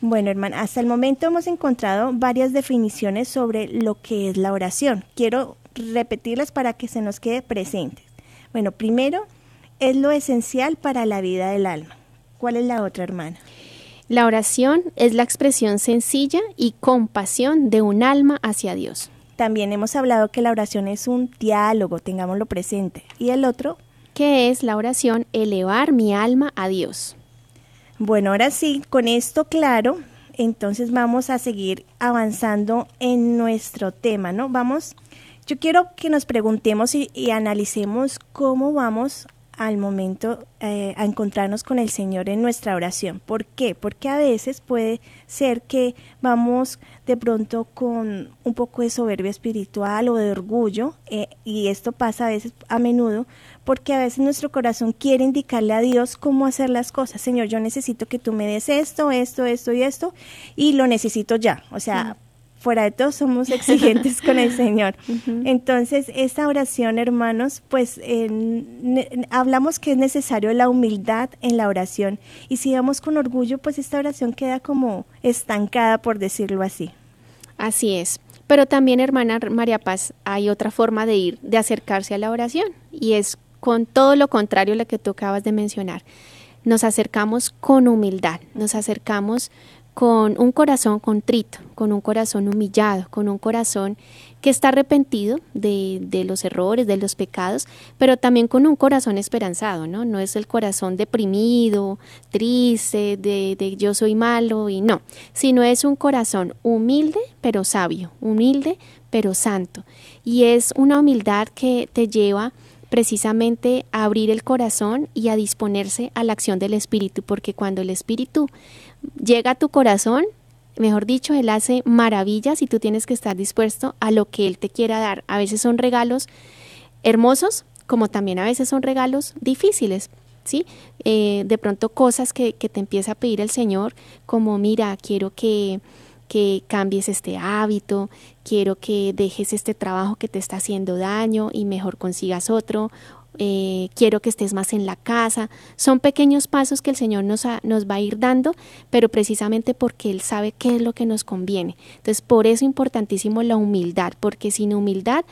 Bueno, hermana, hasta el momento hemos encontrado varias definiciones sobre lo que es la oración. Quiero repetirlas para que se nos quede presente. Bueno, primero, es lo esencial para la vida del alma. ¿Cuál es la otra, hermana? La oración es la expresión sencilla y compasión de un alma hacia Dios. También hemos hablado que la oración es un diálogo, tengámoslo presente. ¿Y el otro? Que es la oración elevar mi alma a Dios. Bueno, ahora sí, con esto claro, entonces vamos a seguir avanzando en nuestro tema, ¿no? Vamos, yo quiero que nos preguntemos y, y analicemos cómo vamos al momento eh, a encontrarnos con el Señor en nuestra oración. ¿Por qué? Porque a veces puede ser que vamos de pronto con un poco de soberbia espiritual o de orgullo, eh, y esto pasa a veces a menudo, porque a veces nuestro corazón quiere indicarle a Dios cómo hacer las cosas. Señor, yo necesito que tú me des esto, esto, esto y esto, y lo necesito ya. O sea, fuera de todo somos exigentes con el Señor. Entonces, esta oración, hermanos, pues hablamos que es necesario la humildad en la oración. Y si vamos con orgullo, pues esta oración queda como estancada, por decirlo así. Así es. Pero también, hermana María Paz, hay otra forma de ir, de acercarse a la oración, y es con todo lo contrario a lo que tú acabas de mencionar. Nos acercamos con humildad, nos acercamos con un corazón contrito, con un corazón humillado, con un corazón que está arrepentido de, los errores, de los pecados, pero también con un corazón esperanzado, ¿no? No es el corazón deprimido, triste, de, de yo soy malo y no, sino es un corazón humilde pero sabio, humilde pero santo. Y es una humildad que te lleva precisamente a abrir el corazón y a disponerse a la acción del Espíritu, porque cuando el Espíritu llega a tu corazón, mejor dicho, Él hace maravillas y tú tienes que estar dispuesto a lo que Él te quiera dar. A veces son regalos hermosos, como también a veces son regalos difíciles. ¿Sí? Eh, de pronto cosas que, que te empieza a pedir el Señor, como mira, quiero que, que cambies este hábito, quiero que dejes este trabajo que te está haciendo daño y mejor consigas otro, eh, quiero que estés más en la casa. Son pequeños pasos que el Señor nos, nos va a ir dando, pero precisamente porque Él sabe qué es lo que nos conviene. Entonces, por eso es importantísimo la humildad, porque sin humildad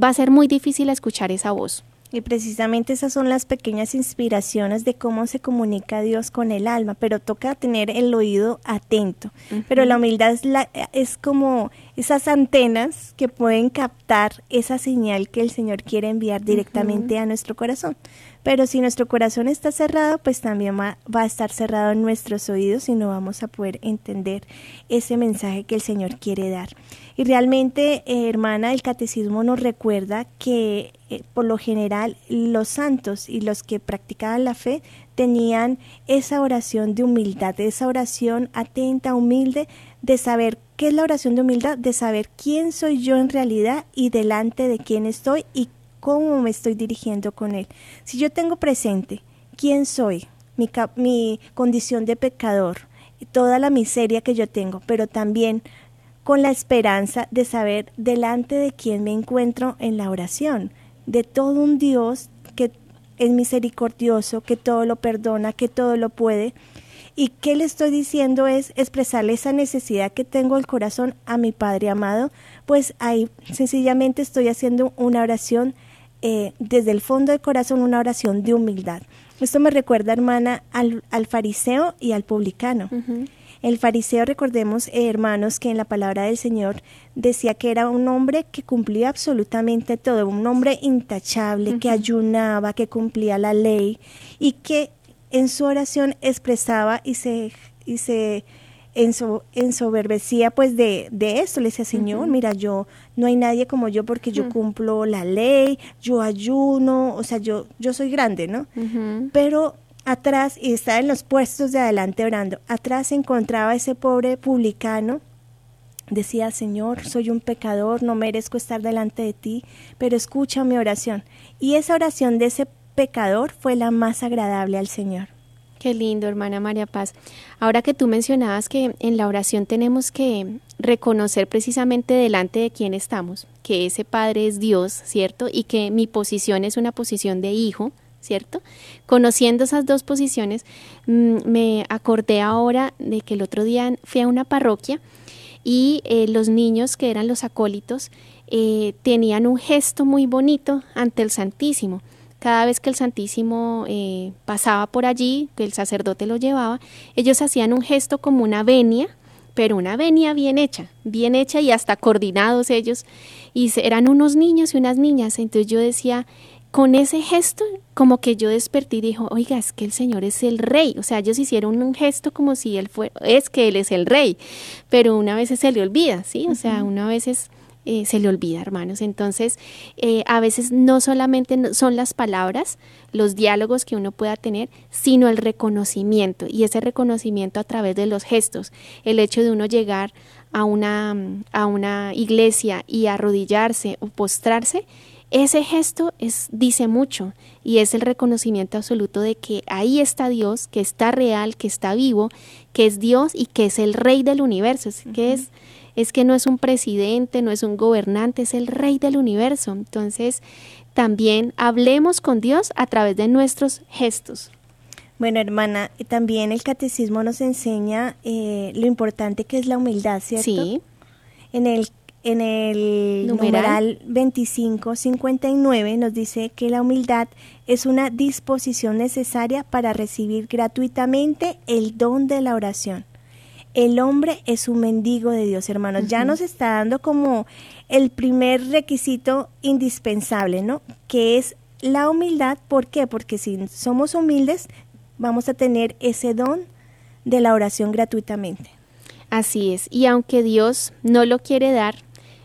va a ser muy difícil escuchar esa voz. Y precisamente esas son las pequeñas inspiraciones de cómo se comunica Dios con el alma, pero toca tener el oído atento. Pero la humildad es, la, es como esas antenas que pueden captar esa señal que el Señor quiere enviar directamente a nuestro corazón. Pero si nuestro corazón está cerrado, pues también va, a estar cerrado en nuestros oídos y no vamos a poder entender ese mensaje que el Señor quiere dar. Y realmente, eh, hermana, el catecismo nos recuerda que eh, por lo general los santos y los que practicaban la fe tenían esa oración de humildad, esa oración atenta, humilde, de saber qué es la oración de humildad, de saber quién soy yo en realidad y delante de quién estoy y cómo me estoy dirigiendo con Él. Si yo tengo presente quién soy, mi, mi condición de pecador, toda la miseria que yo tengo, pero también con la esperanza de saber delante de quién me encuentro en la oración, de todo un Dios que es misericordioso, que todo lo perdona, que todo lo puede. Y qué le estoy diciendo es expresarle esa necesidad que tengo el corazón a mi Padre amado, pues ahí sencillamente estoy haciendo una oración eh, desde el fondo del corazón una oración de humildad. Esto me recuerda, hermana, al, fariseo y al publicano. El fariseo, recordemos, eh, hermanos, que en la palabra del Señor decía que era un hombre que cumplía absolutamente todo, un hombre intachable, que ayunaba, que cumplía la ley y que en su oración expresaba y se, y se ensoberbecía pues de, de esto. Le decía, Señor, mira, yo, no hay nadie como yo porque yo cumplo la ley, yo ayuno, o sea, yo, yo soy grande, ¿no? Pero atrás, y estaba en los puestos de adelante orando, atrás se encontraba ese pobre publicano, decía, Señor, soy un pecador, no merezco estar delante de ti, pero escucha mi oración. Y esa oración de ese pecador fue la más agradable al Señor. Qué lindo, hermana María Paz. Ahora que tú mencionabas que en la oración tenemos que reconocer precisamente delante de quién estamos, que ese Padre es Dios, ¿cierto? Y que mi posición es una posición de hijo, ¿cierto? Conociendo esas dos posiciones, mm, me acordé ahora de que el otro día fui a una parroquia y eh, los niños que eran los acólitos eh, tenían un gesto muy bonito ante el Santísimo. Cada vez que el Santísimo eh, pasaba por allí, que el sacerdote lo llevaba, ellos hacían un gesto como una venia, pero una venia bien hecha, bien hecha y hasta coordinados ellos, y eran unos niños y unas niñas, entonces yo decía, con ese gesto, como que yo desperté y dijo, oiga, es que el Señor es el rey. O sea, ellos hicieron un gesto como si Él fuera, es que Él es el rey, pero una vez se le olvida, ¿sí? O sea, una vez es eh, se le olvida, hermanos. Entonces, eh, a veces no solamente son las palabras, los diálogos que uno pueda tener, sino el reconocimiento y ese reconocimiento a través de los gestos. El hecho de uno llegar a una, a una iglesia y arrodillarse o postrarse ese gesto es, dice mucho y es el reconocimiento absoluto de que ahí está Dios, que está real, que está vivo, que es Dios y que es el rey del universo. Es que es, es que no es un presidente, no es un gobernante, es el rey del universo. Entonces, también hablemos con Dios a través de nuestros gestos. Bueno, hermana, también el catecismo nos enseña eh, lo importante que es la humildad, ¿cierto? Sí. En el en el numeral, 2559 nos dice que la humildad es una disposición necesaria para recibir gratuitamente el don de la oración. El hombre es un mendigo de Dios, hermanos. Ya nos está dando como el primer requisito indispensable, ¿no? Que es la humildad. ¿Por qué? Porque si somos humildes, vamos a tener ese don de la oración gratuitamente. Así es. Y aunque Dios no lo quiere dar,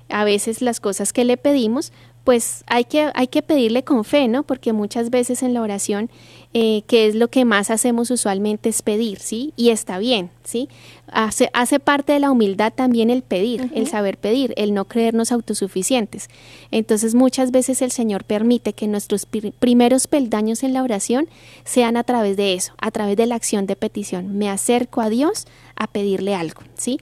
a veces las cosas que le pedimos, pues hay que, hay que pedirle con fe, ¿no? Porque muchas veces en la oración, eh, que es lo que más hacemos usualmente, es pedir, ¿sí? Y está bien, ¿sí? Hace, hace parte de la humildad también el pedir, el saber pedir, el no creernos autosuficientes. Entonces muchas veces el Señor permite que nuestros primeros peldaños en la oración sean a través de eso, a través de la acción de petición. Me acerco a Dios a pedirle algo, ¿sí?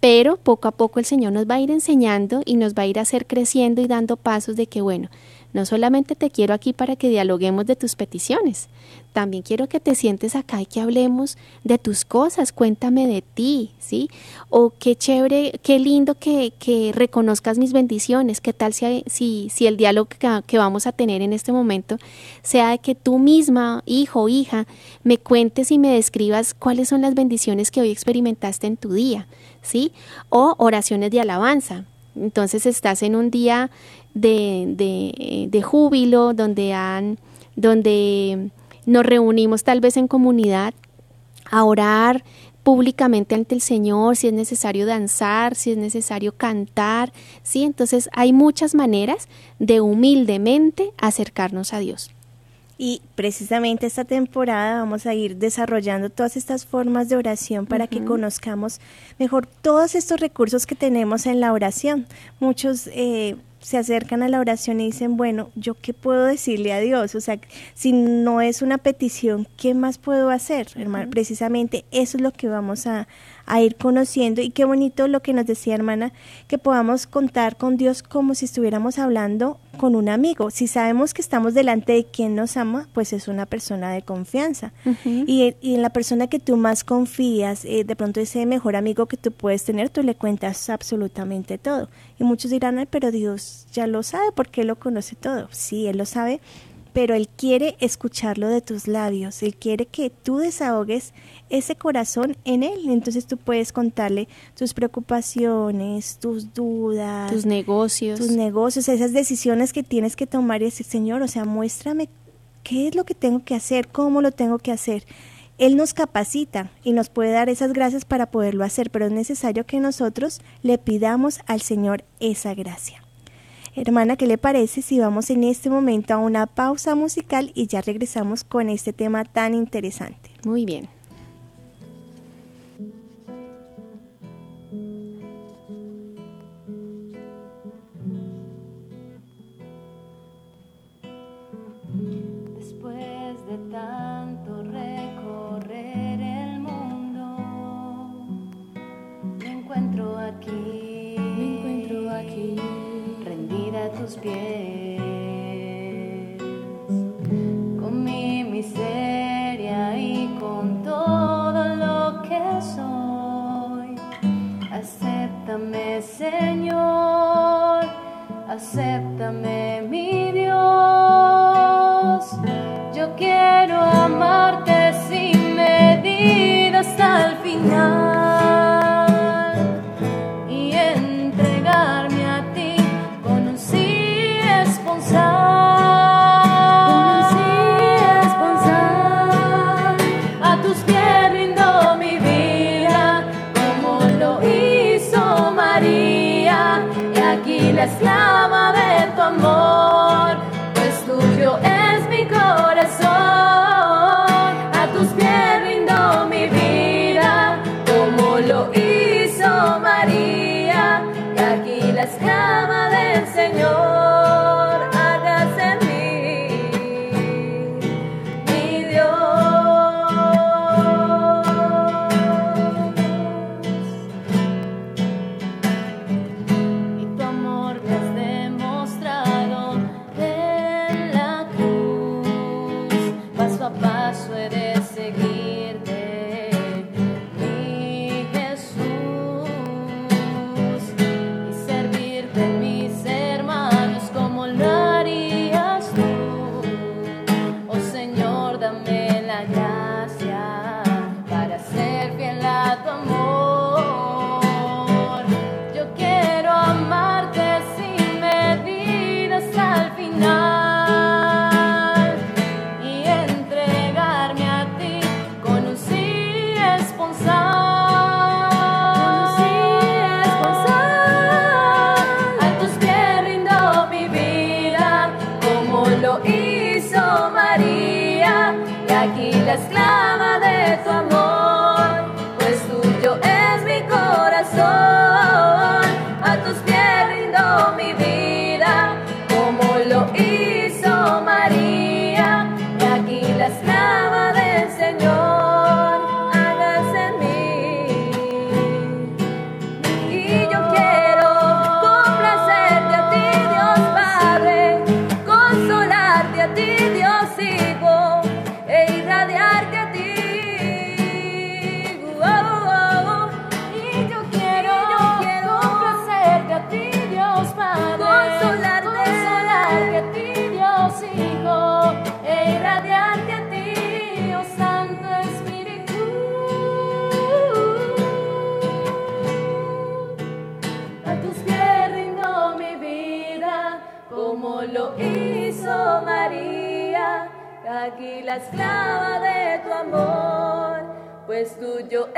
Pero poco a poco el Señor nos va a ir enseñando y nos va a ir a hacer creciendo y dando pasos de que, bueno, no solamente te quiero aquí para que dialoguemos de tus peticiones, también quiero que te sientes acá y que hablemos de tus cosas, cuéntame de ti, ¿sí? O qué chévere, qué lindo que, que reconozcas mis bendiciones, qué tal si, si, si el diálogo que, que, vamos a tener en este momento sea de que tú misma, hijo o hija, me cuentes y me describas cuáles son las bendiciones que hoy experimentaste en tu día, ¿sí? O oraciones de alabanza. Entonces estás en un día de, de, júbilo, donde, han, donde nos reunimos tal vez en comunidad a orar públicamente ante el Señor, si es necesario danzar, si es necesario cantar, ¿sí? Entonces hay muchas maneras de humildemente acercarnos a Dios. Y precisamente esta temporada vamos a ir desarrollando todas estas formas de oración para que conozcamos mejor todos estos recursos que tenemos en la oración. Muchos eh, se acercan a la oración y dicen, bueno, ¿yo qué puedo decirle a Dios? O sea, si no es una petición, ¿qué más puedo hacer? Hermano, precisamente eso es lo que vamos a, a ir conociendo y qué bonito lo que nos decía hermana, que podamos contar con Dios como si estuviéramos hablando con un amigo. Si sabemos que estamos delante de quien nos ama, pues es una persona de confianza. y, y, en la persona que tú más confías, eh, de pronto ese mejor amigo que tú puedes tener, tú le cuentas absolutamente todo. Y muchos dirán, pero Dios ya lo sabe porque Él lo conoce todo. Sí, Él lo sabe, pero Él quiere escucharlo de tus labios, Él quiere que tú desahogues ese corazón en Él. Entonces tú puedes contarle tus preocupaciones, tus dudas, tus negocios, tus negocios, esas decisiones que tienes que tomar y decir, Señor, o sea, muéstrame qué es lo que tengo que hacer, cómo lo tengo que hacer. Él nos capacita y nos puede dar esas gracias para poderlo hacer, pero es necesario que nosotros le pidamos al Señor esa gracia. Hermana, ¿qué le parece si vamos en este momento a una pausa musical y ya regresamos con este tema tan interesante? Muy bien. Pies, con mi miseria y con todo lo que soy. Acéptame, Señor, acéptame, mi Dios. Yo quiero amarte sin medida hasta el final. Esclava de tu amor, pues tuyo es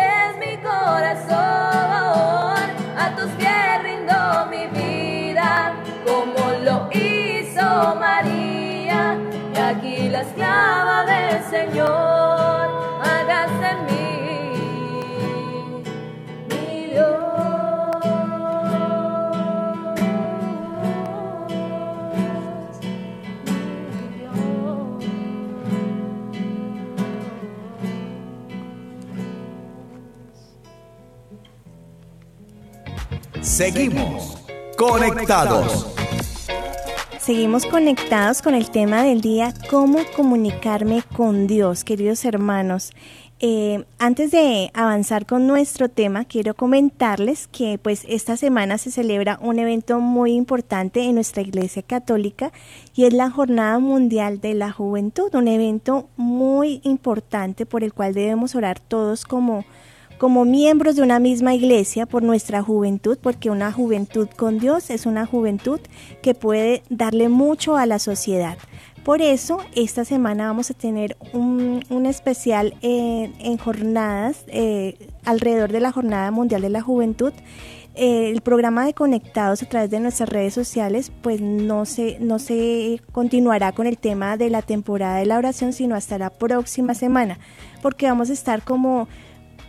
Seguimos conectados. Seguimos conectados con el tema del día, cómo comunicarme con Dios, queridos hermanos. Eh, antes de avanzar con nuestro tema, quiero comentarles que pues esta semana se celebra un evento muy importante en nuestra Iglesia Católica y es la Jornada Mundial de la Juventud, un evento muy importante por el cual debemos orar todos como como miembros de una misma iglesia por nuestra juventud, porque una juventud con Dios es una juventud que puede darle mucho a la sociedad. Por eso, esta semana vamos a tener un, especial en jornadas eh, alrededor de la Jornada Mundial de la Juventud. Eh, el programa de Conectados a través de nuestras redes sociales, pues no se, no se continuará con el tema de la temporada de la oración, sino hasta la próxima semana, porque vamos a estar como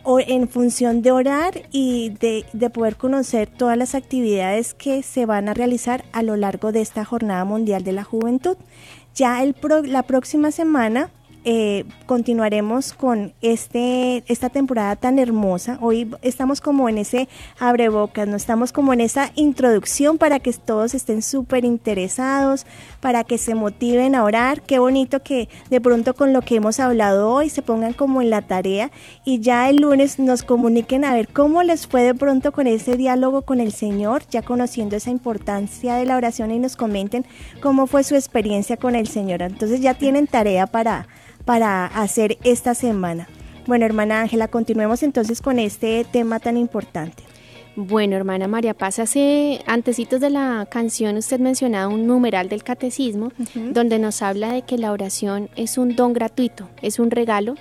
o en función de orar y de, de, poder conocer todas las actividades que se van a realizar a lo largo de esta Jornada Mundial de la Juventud. Ya el pro, la próxima semana eh, continuaremos con este, esta temporada tan hermosa. Hoy estamos como en ese abrebocas, no estamos como en esa introducción para que todos estén súper interesados, para que se motiven a orar. Qué bonito que de pronto con lo que hemos hablado hoy se pongan como en la tarea y ya el lunes nos comuniquen a ver cómo les fue de pronto con ese diálogo con el Señor, ya conociendo esa importancia de la oración y nos comenten cómo fue su experiencia con el Señor. Entonces ya tienen tarea para para hacer esta semana. Bueno, hermana Ángela, continuemos entonces con este tema tan importante. Bueno, hermana María Paz, hace antecitos de la canción usted mencionaba un numeral del catecismo uh -huh. donde nos habla de que la oración es un don gratuito, es un regalo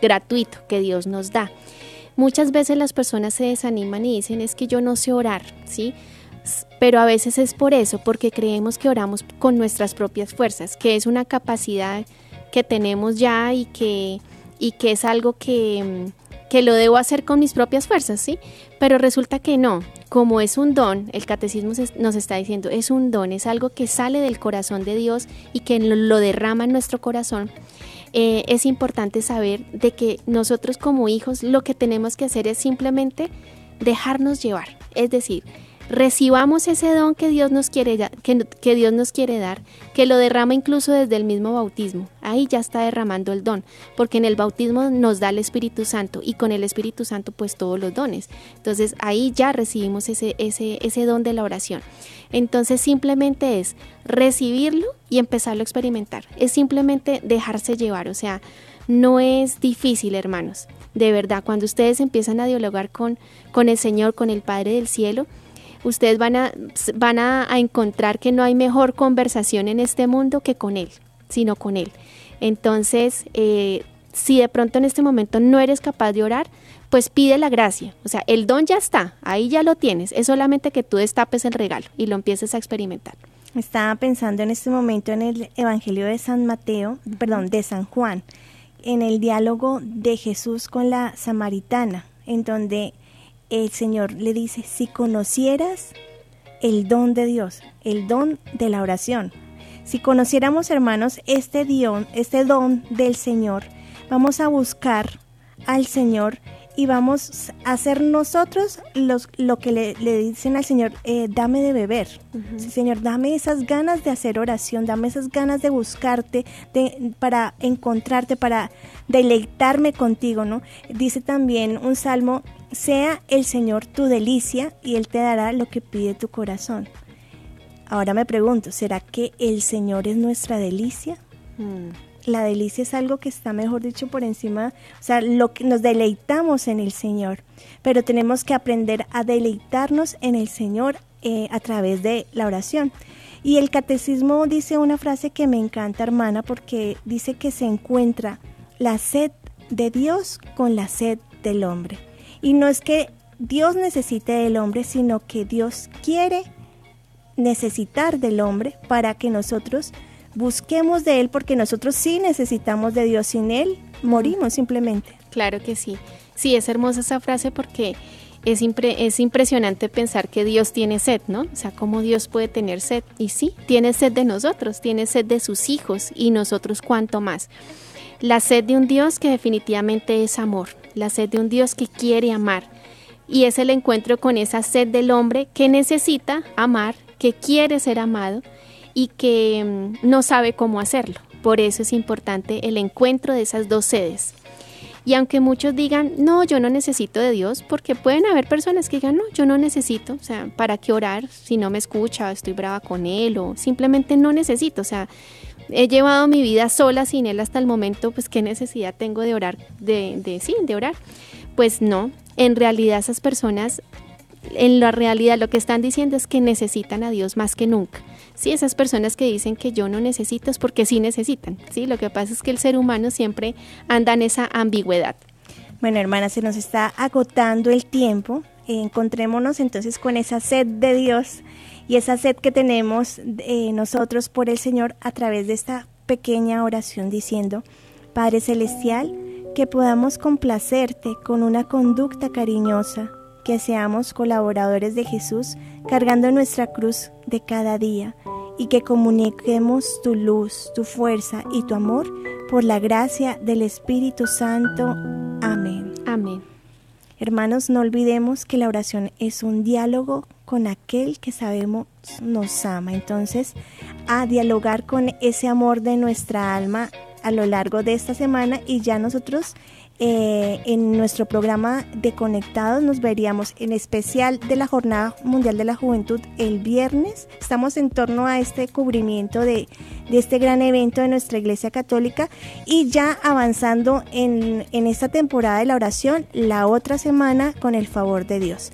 gratuito que Dios nos da. Muchas veces las personas se desaniman y dicen es que yo no sé orar, ¿sí? Pero a veces es por eso, porque creemos que oramos con nuestras propias fuerzas, que es una capacidad que tenemos ya y que, y que es algo que, que lo debo hacer con mis propias fuerzas, ¿sí? Pero resulta que no, como es un don, el catecismo nos está diciendo, es un don, es algo que sale del corazón de Dios y que lo derrama en nuestro corazón. Eh, es importante saber de que nosotros como hijos lo que tenemos que hacer es simplemente dejarnos llevar, es decir, recibamos ese don que Dios nos quiere que, que, Dios nos quiere dar, que lo derrama incluso desde el mismo bautismo. Ahí ya está derramando el don, porque en el bautismo nos da el Espíritu Santo y con el Espíritu Santo pues todos los dones. Entonces ahí ya recibimos ese, ese, ese don de la oración. Entonces simplemente es recibirlo y empezarlo a experimentar. Es simplemente dejarse llevar, o sea, no es difícil, hermanos. De verdad, cuando ustedes empiezan a dialogar con, con el Señor, con el Padre del Cielo, ustedes van a, van a, a, encontrar que no hay mejor conversación en este mundo que con Él, sino con Él. Entonces, eh, si de pronto en este momento no eres capaz de orar, pues pide la gracia. O sea, el don ya está, ahí ya lo tienes. Es solamente que tú destapes el regalo y lo empieces a experimentar. Estaba pensando en este momento en el Evangelio de San Mateo, perdón, de San Juan, en el diálogo de Jesús con la samaritana, en donde el Señor le dice, si conocieras el don de Dios, el don de la oración, si conociéramos, hermanos, este don, este don del Señor, vamos a buscar al Señor y vamos a hacer nosotros los, lo que le, le dicen al Señor, eh, dame de beber. Uh -huh. sí, Señor, dame esas ganas de hacer oración, dame esas ganas de buscarte, de, para encontrarte, para deleitarme contigo, ¿no? Dice también un salmo, sea el Señor tu delicia y Él te dará lo que pide tu corazón. Ahora me pregunto, ¿será que el Señor es nuestra delicia? Mm la delicia es algo que está, mejor dicho, por encima, o sea, lo que nos deleitamos en el Señor, pero tenemos que aprender a deleitarnos en el Señor eh, a través de la oración. Y el catecismo dice una frase que me encanta, hermana, porque dice que se encuentra la sed de Dios con la sed del hombre. Y no es que Dios necesite del hombre, sino que Dios quiere necesitar del hombre para que nosotros busquemos de Él, porque nosotros sí necesitamos de Dios. Sin Él morimos simplemente. Claro que sí. Sí, es hermosa esa frase porque es, es impresionante pensar que Dios tiene sed, ¿no? O sea, cómo Dios puede tener sed. Y sí, tiene sed de nosotros, tiene sed de sus hijos y nosotros cuánto más. La sed de un Dios que definitivamente es amor, la sed de un Dios que quiere amar. Y es el encuentro con esa sed del hombre que necesita amar, que quiere ser amado y que mm, no sabe cómo hacerlo. Por eso es importante el encuentro de esas dos sedes. Y aunque muchos digan, no, yo no necesito de Dios, porque pueden haber personas que digan, no, yo no necesito, o sea, ¿para qué orar si no me escucha, estoy brava con Él o simplemente no necesito? O sea, he llevado mi vida sola sin Él hasta el momento, pues qué necesidad tengo de orar, de, de sí, de orar. Pues no, en realidad esas personas, en la realidad lo que están diciendo es que necesitan a Dios más que nunca. Sí, esas personas que dicen que yo no necesito es porque sí necesitan. Sí, lo que pasa es que el ser humano siempre anda en esa ambigüedad. Bueno, hermana, se nos está agotando el tiempo. encontrémonos entonces con esa sed de Dios y esa sed que tenemos eh, nosotros por el Señor a través de esta pequeña oración diciendo, Padre Celestial, que podamos complacerte con una conducta cariñosa, que seamos colaboradores de Jesús cargando nuestra cruz de cada día y que comuniquemos tu luz, tu fuerza y tu amor por la gracia del Espíritu Santo. Amén. Amén. Hermanos, no olvidemos que la oración es un diálogo con aquel que sabemos nos ama. Entonces, a dialogar con ese amor de nuestra alma a lo largo de esta semana y ya nosotros eh, en nuestro programa de Conectados nos veríamos en especial de la Jornada Mundial de la Juventud el viernes. Estamos en torno a este cubrimiento de, este gran evento de nuestra Iglesia Católica y ya avanzando en esta temporada de la oración la otra semana con el favor de Dios.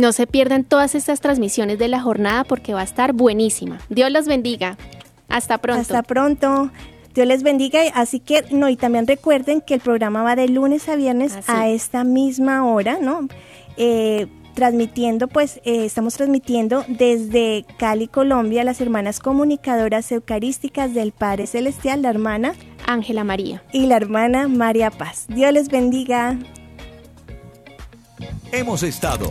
No se pierdan todas estas transmisiones de la jornada porque va a estar buenísima. Dios los bendiga. Hasta pronto. Hasta pronto. Dios les bendiga. Así que, no, y también recuerden que el programa va de lunes a viernes a esta misma hora, ¿no? Eh, transmitiendo, pues eh, estamos transmitiendo desde Cali, Colombia, las hermanas comunicadoras eucarísticas del Padre Celestial, la hermana Ángela María y la hermana María Paz. Dios les bendiga. Hemos estado